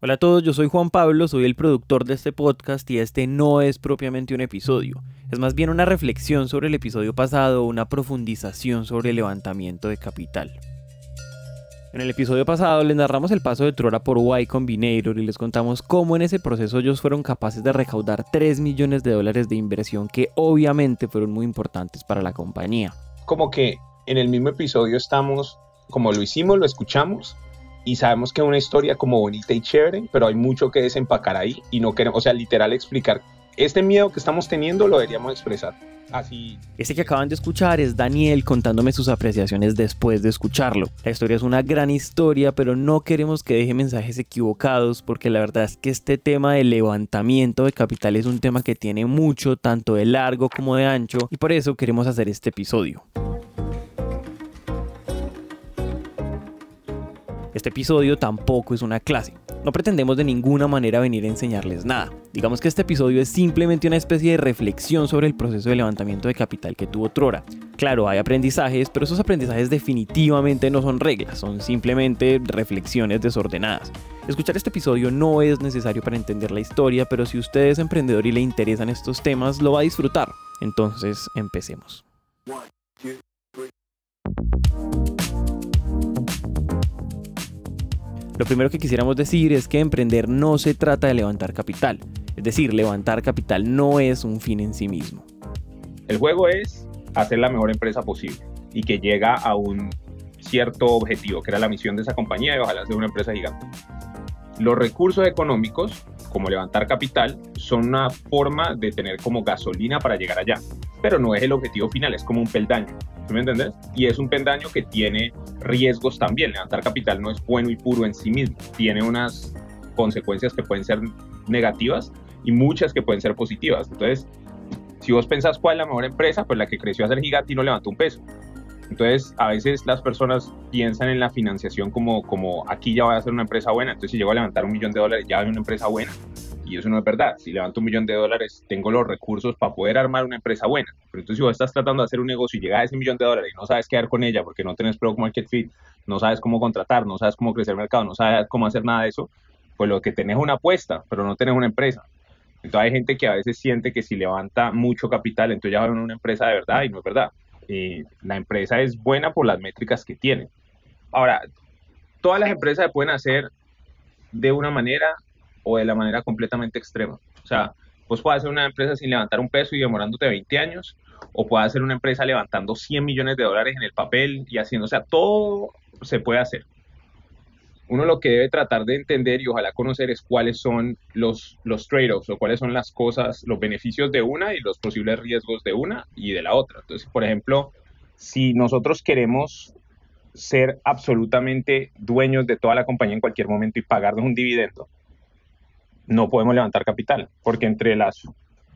Hola a todos, yo soy Juan Pablo, soy el productor de este podcast y este no es propiamente un episodio, es más bien una reflexión sobre el episodio pasado, una profundización sobre el levantamiento de capital. En el episodio pasado les narramos el paso de Trora por Y Combinator y les contamos cómo en ese proceso ellos fueron capaces de recaudar 3 millones de dólares de inversión que obviamente fueron muy importantes para la compañía. Como que en el mismo episodio estamos, como lo hicimos, lo escuchamos y sabemos que es una historia como bonita y chévere, pero hay mucho que desempacar ahí y no queremos, o sea, literal explicar. Este miedo que estamos teniendo lo deberíamos expresar. Así. Este que acaban de escuchar es Daniel contándome sus apreciaciones después de escucharlo. La historia es una gran historia, pero no queremos que deje mensajes equivocados porque la verdad es que este tema de levantamiento de capital es un tema que tiene mucho, tanto de largo como de ancho, y por eso queremos hacer este episodio. Este episodio tampoco es una clase. No pretendemos de ninguna manera venir a enseñarles nada. Digamos que este episodio es simplemente una especie de reflexión sobre el proceso de levantamiento de capital que tuvo Trora. Claro, hay aprendizajes, pero esos aprendizajes definitivamente no son reglas, son simplemente reflexiones desordenadas. Escuchar este episodio no es necesario para entender la historia, pero si usted es emprendedor y le interesan estos temas, lo va a disfrutar. Entonces, empecemos. Lo primero que quisiéramos decir es que emprender no se trata de levantar capital. Es decir, levantar capital no es un fin en sí mismo. El juego es hacer la mejor empresa posible y que llega a un cierto objetivo, que era la misión de esa compañía y ojalá sea una empresa gigante. Los recursos económicos, como levantar capital, son una forma de tener como gasolina para llegar allá, pero no es el objetivo final, es como un peldaño. ¿Tú me entiendes? Y es un peldaño que tiene riesgos también. Levantar capital no es bueno y puro en sí mismo. Tiene unas consecuencias que pueden ser negativas y muchas que pueden ser positivas. Entonces, si vos pensás cuál es la mejor empresa, pues la que creció a ser gigante y no levantó un peso. Entonces, a veces las personas piensan en la financiación como, como aquí ya voy a ser una empresa buena, entonces si llego a levantar un millón de dólares ya hay una empresa buena. Y eso no es verdad. Si levanto un millón de dólares, tengo los recursos para poder armar una empresa buena. Pero entonces, si vos estás tratando de hacer un negocio y llegas a ese millón de dólares y no sabes qué hacer con ella porque no tienes product market fit, no sabes cómo contratar, no sabes cómo crecer el mercado, no sabes cómo hacer nada de eso, pues lo que tenés es una apuesta, pero no tenés una empresa. Entonces, hay gente que a veces siente que si levanta mucho capital, entonces ya va a una empresa de verdad y no es verdad. Eh, la empresa es buena por las métricas que tiene. Ahora, todas las empresas se pueden hacer de una manera o de la manera completamente extrema. O sea, pues puedes hacer una empresa sin levantar un peso y demorándote 20 años, o puedes hacer una empresa levantando 100 millones de dólares en el papel y haciendo, o sea, todo se puede hacer. Uno lo que debe tratar de entender y ojalá conocer es cuáles son los, los trade-offs o cuáles son las cosas, los beneficios de una y los posibles riesgos de una y de la otra. Entonces, por ejemplo, si nosotros queremos ser absolutamente dueños de toda la compañía en cualquier momento y pagarnos un dividendo, no podemos levantar capital, porque entre las,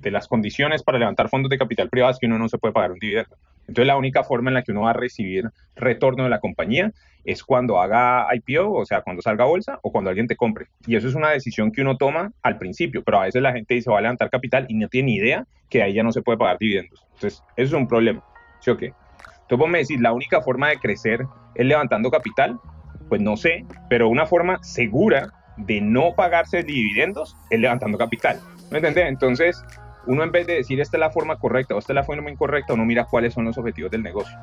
de las condiciones para levantar fondos de capital privado es que uno no se puede pagar un dividendo. Entonces la única forma en la que uno va a recibir retorno de la compañía es cuando haga IPO, o sea, cuando salga bolsa o cuando alguien te compre. Y eso es una decisión que uno toma al principio, pero a veces la gente dice va a levantar capital y no tiene idea que ahí ya no se puede pagar dividendos. Entonces, eso es un problema. ¿Sí o qué? Entonces vos me decís, la única forma de crecer es levantando capital. Pues no sé, pero una forma segura de no pagarse dividendos es levantando capital. ¿Me entiendes? Entonces, uno en vez de decir esta es la forma correcta o esta es la forma incorrecta, uno mira cuáles son los objetivos del negocio.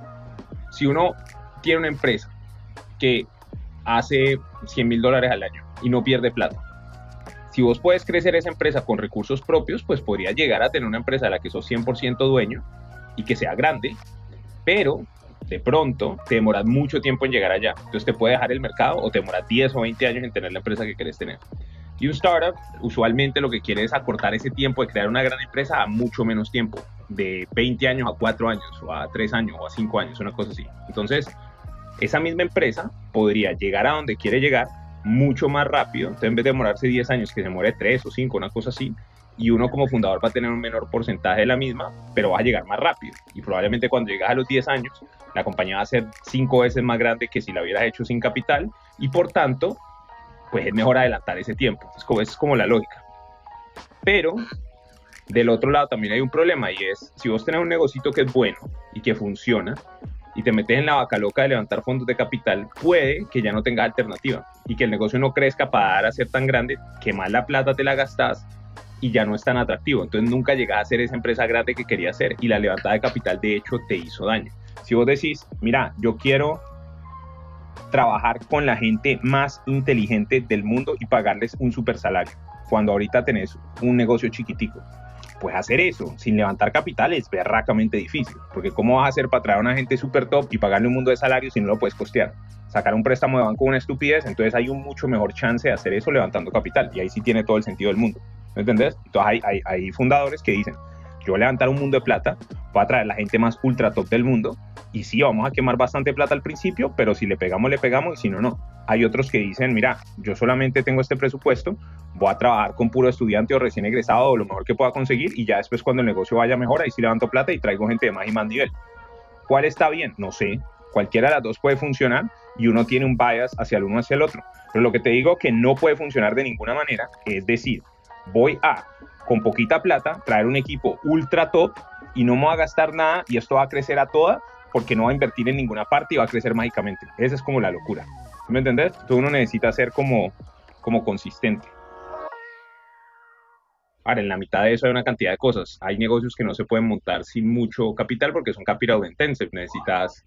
Si uno tiene una empresa que hace 100 mil dólares al año y no pierde plata, si vos puedes crecer esa empresa con recursos propios, pues podría llegar a tener una empresa de la que sos 100% dueño y que sea grande, pero de pronto te demoras mucho tiempo en llegar allá. Entonces te puede dejar el mercado o te demoras 10 o 20 años en tener la empresa que quieres tener. Y un startup usualmente lo que quiere es acortar ese tiempo de crear una gran empresa a mucho menos tiempo, de 20 años a 4 años, o a 3 años, o a 5 años, una cosa así. Entonces, esa misma empresa podría llegar a donde quiere llegar mucho más rápido. Entonces, en vez de demorarse 10 años, que se muere 3 o 5, una cosa así, y uno como fundador va a tener un menor porcentaje de la misma, pero va a llegar más rápido. Y probablemente cuando llegas a los 10 años, la compañía va a ser 5 veces más grande que si la hubieras hecho sin capital y por tanto, pues es mejor adelantar ese tiempo. Es como, es como la lógica. Pero del otro lado también hay un problema y es, si vos tenés un negocito que es bueno y que funciona, y te metes en la vaca loca de levantar fondos de capital, puede que ya no tengas alternativa y que el negocio no crezca para dar ser tan grande que más la plata te la gastas y ya no es tan atractivo. Entonces nunca llegas a ser esa empresa grande que quería ser y la levantada de capital de hecho te hizo daño. Si vos decís, mira, yo quiero trabajar con la gente más inteligente del mundo y pagarles un super salario, cuando ahorita tenés un negocio chiquitico. Pues hacer eso sin levantar capital es berracamente difícil, porque ¿cómo vas a hacer para traer a una gente super top y pagarle un mundo de salario si no lo puedes costear? Sacar un préstamo de banco es una estupidez, entonces hay un mucho mejor chance de hacer eso levantando capital, y ahí sí tiene todo el sentido del mundo. ¿Me entendés? Entonces hay, fundadores que dicen, yo voy a levantar un mundo de plata, voy a traer la gente más ultra top del mundo, y sí, vamos a quemar bastante plata al principio, pero si le pegamos, le pegamos, y si no, no. Hay otros que dicen, mira, yo solamente tengo este presupuesto, voy a trabajar con puro estudiante o recién egresado o lo mejor que pueda conseguir, y ya después cuando el negocio vaya mejor, ahí sí levanto plata y traigo gente de más y más nivel. ¿Cuál está bien? No sé. Cualquiera de las dos puede funcionar y uno tiene un bias hacia el uno hacia el otro. Pero lo que te digo que no puede funcionar de ninguna manera es decir, voy a, con poquita plata, traer un equipo ultra top y no me va a gastar nada y esto va a crecer a toda porque no va a invertir en ninguna parte y va a crecer mágicamente. Esa es como la locura. ¿Me entendés? Entonces uno necesita ser como, como consistente. Ahora, en la mitad de eso hay una cantidad de cosas. Hay negocios que no se pueden montar sin mucho capital porque son capital intensive. Necesitas,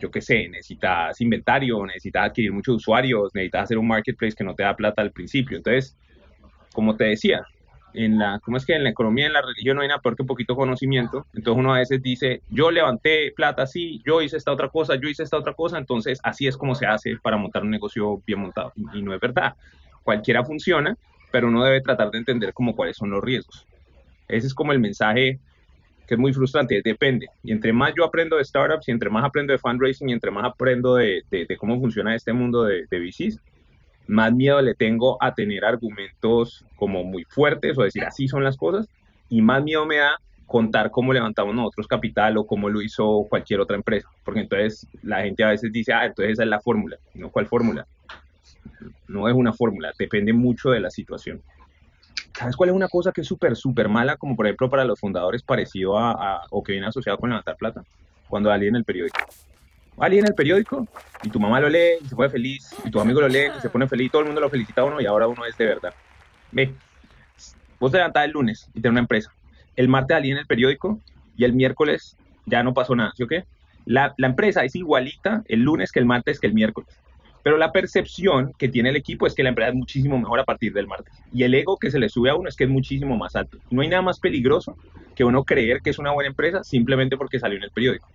yo qué sé, necesitas inventario, necesitas adquirir muchos usuarios, necesitas hacer un marketplace que no te da plata al principio. Entonces, como te decía, en la, ¿cómo es que en la economía, en la religión no hay nada peor que poquito conocimiento? Entonces uno a veces dice, yo levanté plata así, yo hice esta otra cosa, yo hice esta otra cosa, entonces así es como se hace para montar un negocio bien montado. Y, no es verdad. Cualquiera funciona, pero uno debe tratar de entender como cuáles son los riesgos. Ese es como el mensaje que es muy frustrante, depende. Y entre más yo aprendo de startups y entre más aprendo de fundraising y entre más aprendo de, de, cómo funciona este mundo de, de VCs, más miedo le tengo a tener argumentos como muy fuertes o decir así son las cosas y más miedo me da contar cómo levantamos nosotros capital o cómo lo hizo cualquier otra empresa, porque entonces la gente a veces dice, ah, entonces esa es la fórmula, no cuál fórmula. No es una fórmula, depende mucho de la situación. ¿Sabes cuál es una cosa que es súper, súper mala, como por ejemplo para los fundadores parecido a, o que viene asociado con levantar plata? Cuando alguien en el periódico alguien en el periódico y tu mamá lo lee y se pone feliz, y tu amigo lo lee y se pone feliz, y todo el mundo lo felicita a uno y ahora uno es de verdad. Ve, vos te levantás el lunes y tenés una empresa. El martes alguien en el periódico y el miércoles ya no pasó nada, ¿sí o qué? La, la empresa es igualita el lunes que el martes que el miércoles. Pero la percepción que tiene el equipo es que la empresa es muchísimo mejor a partir del martes. Y el ego que se le sube a uno es que es muchísimo más alto. No hay nada más peligroso que uno creer que es una buena empresa simplemente porque salió en el periódico.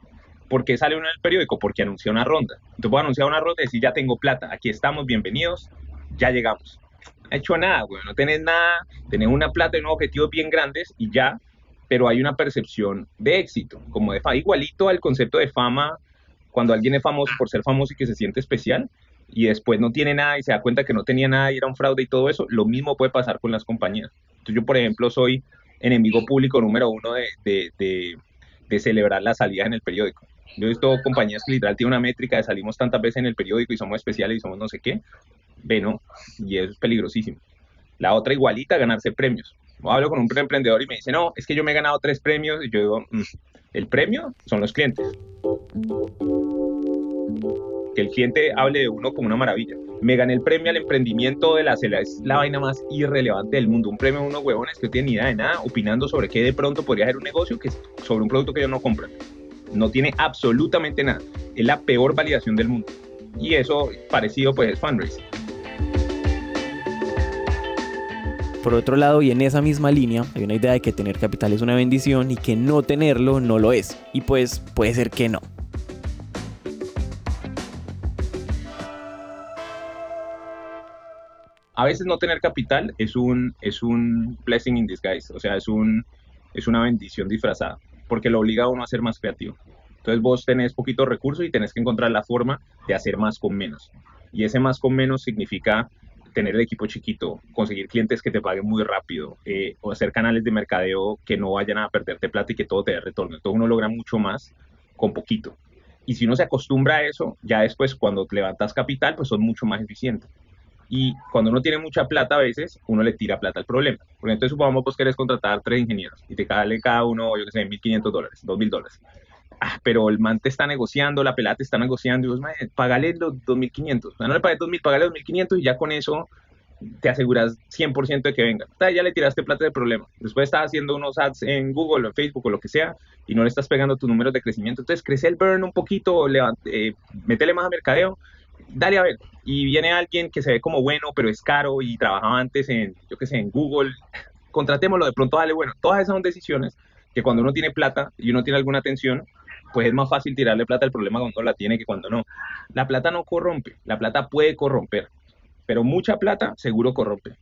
¿Por qué sale uno en el periódico? Porque anunció una ronda. Entonces puedo anunciar una ronda y decir, ya tengo plata, aquí estamos, bienvenidos, ya llegamos. No ha hecho nada, güey, no tenés nada, tenés una plata y unos objetivos bien grandes y ya, pero hay una percepción de éxito, como de fama, igualito al concepto de fama, cuando alguien es famoso por ser famoso y que se siente especial, y después no tiene nada y se da cuenta que no tenía nada y era un fraude y todo eso, lo mismo puede pasar con las compañías. Entonces yo, por ejemplo, soy enemigo público número uno de celebrar las salidas en el periódico. Yo he visto compañías que literal tienen una métrica de salimos tantas veces en el periódico y somos especiales y somos no sé qué. Ve, no, y eso es peligrosísimo. La otra igualita, ganarse premios. Hablo con un emprendedor y me dice, no, es que yo me he ganado tres premios. Y yo digo, mm, el premio son los clientes. Que el cliente hable de uno como una maravilla. Me gané el premio al emprendimiento de la CELA. Es la vaina más irrelevante del mundo. Un premio a unos huevones que no tienen ni idea de nada, opinando sobre qué de pronto podría ser un negocio que sobre un producto que ellos no compran. No tiene absolutamente nada. Es la peor validación del mundo. Y eso parecido pues es fundraising. Por otro lado, y en esa misma línea, hay una idea de que tener capital es una bendición y que no tenerlo no lo es. Y pues puede ser que no. A veces no tener capital es un, es un blessing in disguise, o sea, es, un, es una bendición disfrazada porque lo obliga a uno a ser más creativo. Entonces vos tenés poquitos recursos y tenés que encontrar la forma de hacer más con menos. Y ese más con menos significa tener el equipo chiquito, conseguir clientes que te paguen muy rápido, eh, o hacer canales de mercadeo que no vayan a perderte plata y que todo te dé retorno. Entonces uno logra mucho más con poquito. Y si uno se acostumbra a eso, ya después cuando levantas capital, pues son mucho más eficientes. Y cuando uno tiene mucha plata, a veces uno le tira plata al problema. Porque entonces supongamos que quieres contratar tres ingenieros y te sale cada uno, yo que sé, 1.500 dólares, 2.000 dólares. ah, pero el man te está negociando, la pelada está negociando, y vos, pagale los 2.500, no le pagué 2.000, pagale 2.500 y ya con eso te aseguras 100% de que venga. Ya le tiraste plata de problema. Después estás haciendo unos ads en Google o en Facebook o lo que sea y no le estás pegando tus números de crecimiento. Entonces crece el burn un poquito, eh, métele más a mercadeo, dale a ver. Y viene alguien que se ve como bueno, pero es caro y trabajaba antes en, yo qué sé, en Google. Contratémoslo, de pronto dale bueno. Todas esas son decisiones que cuando uno tiene plata y uno tiene alguna atención, pues es más fácil tirarle plata al problema cuando la tiene que cuando no. La plata no corrompe, la plata puede corromper, pero mucha plata seguro corrompe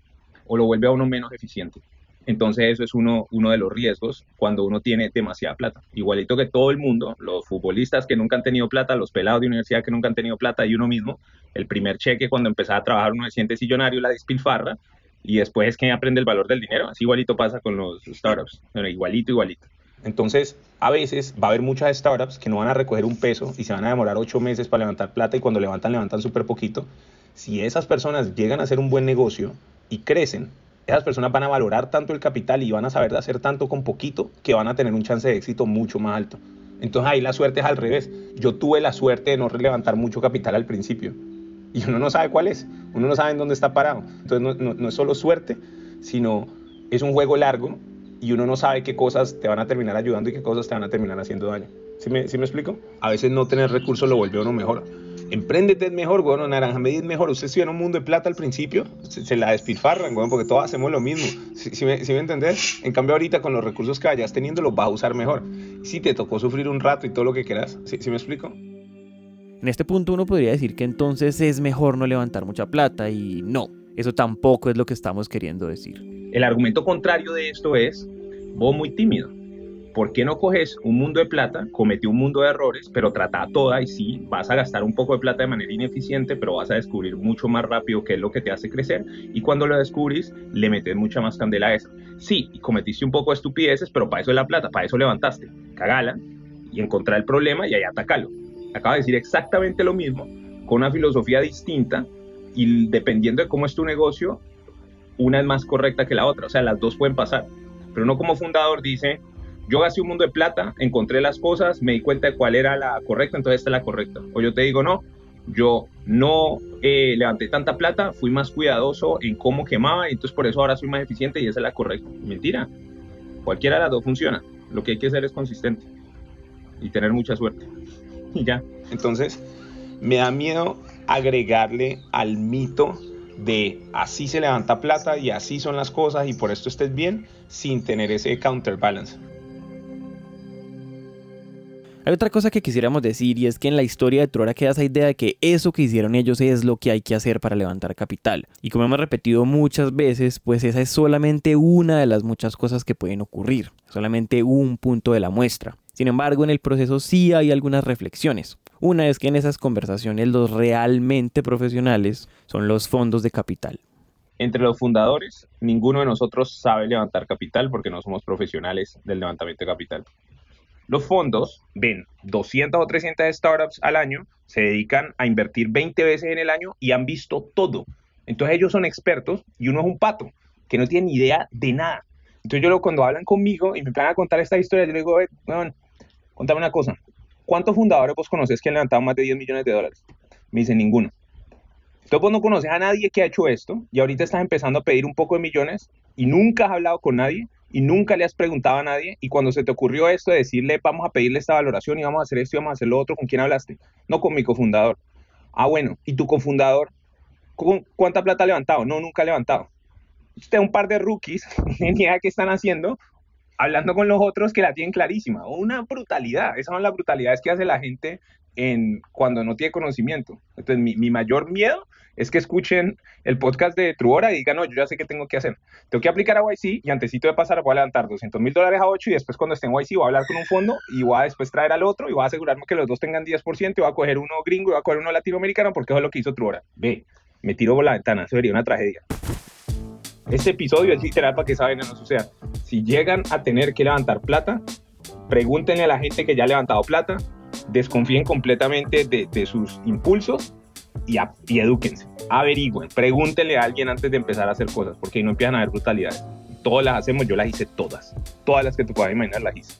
o lo vuelve a uno menos eficiente. Entonces eso es uno, de los riesgos cuando uno tiene demasiada plata. Igualito que todo el mundo, los futbolistas que nunca han tenido plata, los pelados de universidad que nunca han tenido plata y uno mismo, el primer cheque cuando empezaba a trabajar uno se siente sillonario, la despilfarra y después es que aprende el valor del dinero. Así igualito pasa con los startups, igualito, igualito. Entonces, a veces va a haber muchas startups que no van a recoger un peso y se van a demorar ocho meses para levantar plata y cuando levantan, levantan súper poquito. Si esas personas llegan a hacer un buen negocio y crecen, esas personas van a valorar tanto el capital y van a saber hacer tanto con poquito que van a tener un chance de éxito mucho más alto. Entonces ahí la suerte es al revés. Yo tuve la suerte de no levantar mucho capital al principio y uno no sabe cuál es, uno no sabe en dónde está parado. Entonces no, es solo suerte, sino es un juego largo y uno no sabe qué cosas te van a terminar ayudando y qué cosas te van a terminar haciendo daño. ¿Sí me, ¿sí me explico? A veces no tener recursos lo vuelve uno mejor. Empréndete es mejor, bueno, naranja media es mejor. Usted si en un mundo de plata al principio, se, la despilfarran, bueno, porque todos hacemos lo mismo. ¿Sí, me, ¿Sí, me, entendés? En cambio, ahorita con los recursos que vayas teniendo, los vas a usar mejor. Si te tocó sufrir un rato y todo lo que quieras, ¿sí, ¿sí me explico? En este punto uno podría decir que entonces es mejor no levantar mucha plata y no, eso tampoco es lo que estamos queriendo decir. El argumento contrario de esto es, vos muy tímido. ¿Por qué no coges un mundo de plata, comete un mundo de errores, pero trata toda y sí, vas a gastar un poco de plata de manera ineficiente, pero vas a descubrir mucho más rápido qué es lo que te hace crecer y cuando lo descubrís, le metes mucha más candela a eso. Sí, cometiste un poco de estupideces, pero para eso es la plata, para eso levantaste. Cagala y encontrar el problema y ahí atacalo. Acaba de decir exactamente lo mismo, con una filosofía distinta y dependiendo de cómo es tu negocio, una es más correcta que la otra. O sea, las dos pueden pasar. Pero uno como fundador dice, yo gasté un mundo de plata, encontré las cosas, me di cuenta de cuál era la correcta, entonces esta es la correcta. O yo te digo, no, yo no eh, levanté tanta plata, fui más cuidadoso en cómo quemaba entonces por eso ahora soy más eficiente y esa es la correcta. Mentira. Cualquiera de las dos funciona. Lo que hay que hacer es consistente y tener mucha suerte. Y ya. Entonces, me da miedo agregarle al mito de así se levanta plata y así son las cosas y por esto estés bien sin tener ese counterbalance. Hay otra cosa que quisiéramos decir y es que en la historia de Trora queda esa idea de que eso que hicieron ellos es lo que hay que hacer para levantar capital. Y como hemos repetido muchas veces, pues esa es solamente una de las muchas cosas que pueden ocurrir, solamente un punto de la muestra. Sin embargo, en el proceso sí hay algunas reflexiones. Una es que en esas conversaciones los realmente profesionales son los fondos de capital. Entre los fundadores, ninguno de nosotros sabe levantar capital porque no somos profesionales del levantamiento de capital. Los fondos ven 200 o 300 startups al año, se dedican a invertir 20 veces en el año y han visto todo. Entonces ellos son expertos y uno es un pato que no tiene ni idea de nada. Entonces yo cuando hablan conmigo y me van a contar esta historia, yo les digo, bueno, contame una cosa, ¿cuántos fundadores vos conoces que han levantado más de 10 millones de dólares? Me dicen ninguno. Entonces vos no conoces a nadie que ha hecho esto y ahorita estás empezando a pedir un poco de millones y nunca has hablado con nadie y nunca le has preguntado a nadie y cuando se te ocurrió esto de decirle vamos a pedirle esta valoración y vamos a hacer esto y vamos a hacer lo otro, ¿con quién hablaste? No con mi cofundador. Ah, bueno, ¿y tu cofundador? ¿Cuánta plata ha levantado? No, nunca ha levantado. Usted un par de rookies, ni idea qué están haciendo, hablando con los otros que la tienen clarísima. Una brutalidad. Esas son las brutalidades que hace la gente en, cuando no tiene conocimiento. Entonces, mi, mi mayor miedo es que escuchen el podcast de Truora y digan, no, yo ya sé qué tengo que hacer. Tengo que aplicar a YC y antesito de pasar voy a levantar 200 mil dólares a 8 y después cuando esté en YC voy a hablar con un fondo y voy a después traer al otro y voy a asegurarme que los dos tengan 10% y voy a coger uno gringo y voy a coger uno latinoamericano porque eso es lo que hizo Truora. Ve, me tiro por la ventana, eso sería una tragedia. Este episodio es literal para que saben no suceda. Si llegan a tener que levantar plata, pregúntenle a la gente que ya ha levantado plata, desconfíen completamente de, sus impulsos y, a, y edúquense, averigüen, pregúntenle a alguien antes de empezar a hacer cosas, porque ahí no empiezan a haber brutalidades. Todas las hacemos, yo las hice todas, todas las que te puedas imaginar las hice.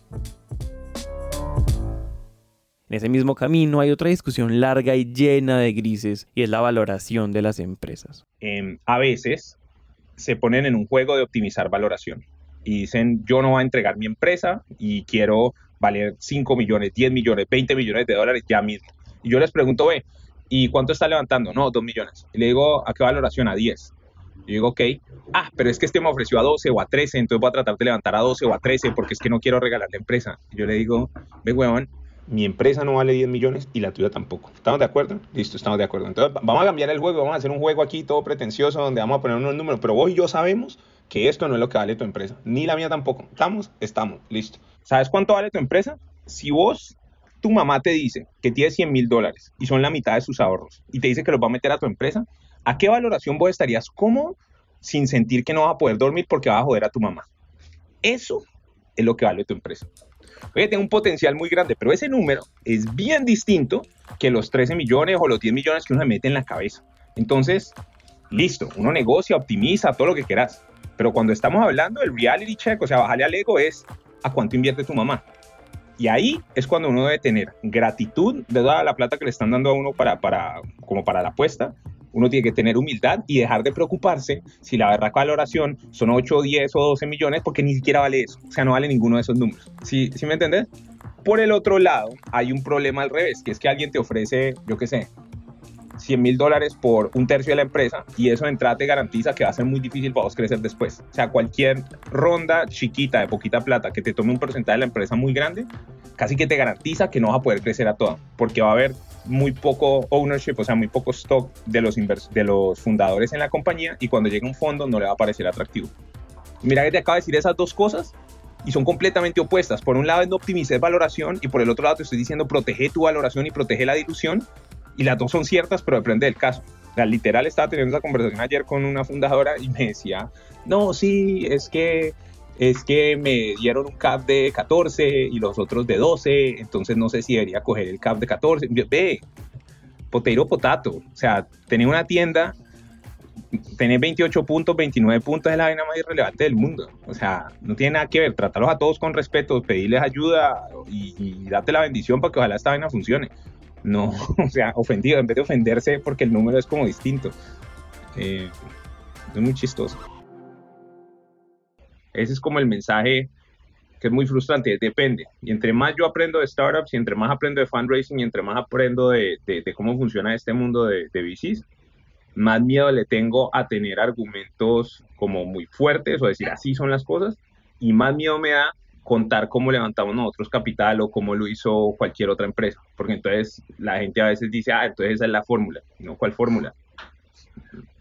En ese mismo camino hay otra discusión larga y llena de grises y es la valoración de las empresas. Em, a veces se ponen en un juego de optimizar valoración y dicen yo no voy a entregar mi empresa y quiero valer 5 millones, 10 millones, 20 millones de dólares ya mismo. Y yo les pregunto, ve, ¿y cuánto está levantando? No, 2 millones. Y le digo, ¿a qué valoración? A 10. Y digo, ok, ah, pero es que este me ofreció a 12 o a 13, entonces voy a tratar de levantar a 12 o a 13 porque es que no quiero regalar la empresa. Y yo le digo, ve, huevón, mi empresa no vale 10 millones y la tuya tampoco. ¿Estamos de acuerdo? Listo, estamos de acuerdo. Entonces vamos a cambiar el juego, vamos a hacer un juego aquí todo pretencioso donde vamos a poner unos números, pero vos y yo sabemos que esto no es lo que vale tu empresa, ni la mía tampoco. ¿Estamos? Estamos, listo. ¿Sabes cuánto vale tu empresa? Si vos, tu mamá te dice que tiene 100 mil dólares y son la mitad de sus ahorros y te dice que los va a meter a tu empresa, ¿a qué valoración vos estarías cómodo sin sentir que no vas a poder dormir porque vas a joder a tu mamá? Eso es lo que vale tu empresa. Oye, tiene un potencial muy grande, pero ese número es bien distinto que los 13 millones o los 10 millones que uno se mete en la cabeza. Entonces, listo, uno negocia, optimiza, todo lo que quieras. Pero cuando estamos hablando del reality check, o sea, bajarle al ego es a cuánto invierte tu mamá. Y ahí es cuando uno debe tener gratitud de toda la plata que le están dando a uno para, para, como para la apuesta. Uno tiene que tener humildad y dejar de preocuparse si la verdad valoración son 8, 10 o 12 millones porque ni siquiera vale eso. O sea, no vale ninguno de esos números. ¿Sí, ¿sí me entendés? Por el otro lado, hay un problema al revés, que es que alguien te ofrece, yo qué sé, 100 mil dólares por un tercio de la empresa y eso de entrada te garantiza que va a ser muy difícil para vos crecer después. O sea, cualquier ronda chiquita de poquita plata que te tome un porcentaje de la empresa muy grande, casi que te garantiza que no vas a poder crecer a toda, porque va a haber muy poco ownership, o sea, muy poco stock de los, de los fundadores en la compañía y cuando llegue un fondo no le va a parecer atractivo. Mira que te acabo de decir esas dos cosas y son completamente opuestas. Por un lado no optimizar valoración y por el otro lado te estoy diciendo protege tu valoración y protege la dilución y las dos son ciertas, pero depende del caso. La literal estaba teniendo esa conversación ayer con una fundadora y me decía, no, sí, es que es que me dieron un cap de 14 y los otros de 12, entonces no sé si debería coger el cap de 14. Ve, poteiro potato, o sea, tener una tienda, tener 28 puntos, 29 puntos es la vaina más irrelevante del mundo. O sea, no tiene nada que ver, tratarlos a todos con respeto, pedirles ayuda y, y la bendición para que ojalá esta vaina funcione no, o sea, ofendido, en vez de ofenderse porque el número es como distinto. Eh, es muy chistoso. Ese es como el mensaje que es muy frustrante, depende. Y entre más yo aprendo de startups y entre más aprendo de fundraising y entre más aprendo de, cómo funciona este mundo de, de VCs, más miedo le tengo a tener argumentos como muy fuertes o decir así son las cosas y más miedo me da contar cómo levantamos nosotros capital o cómo lo hizo cualquier otra empresa. Porque entonces la gente a veces dice, ah, entonces esa es la fórmula. No, ¿cuál fórmula?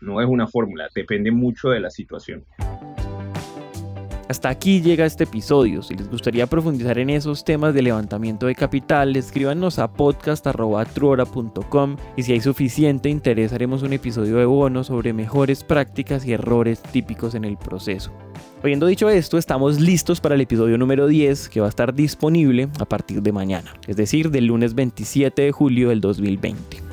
No es una fórmula, depende mucho de la situación. Hasta aquí llega este episodio. Si les gustaría profundizar en esos temas de levantamiento de capital, escríbanos a podcast.truora.com y si hay suficiente interés haremos un episodio de bono sobre mejores prácticas y errores típicos en el proceso. Habiendo dicho esto, estamos listos para el episodio número 10 que va a estar disponible a partir de mañana, es decir, del lunes 27 de julio del 2020.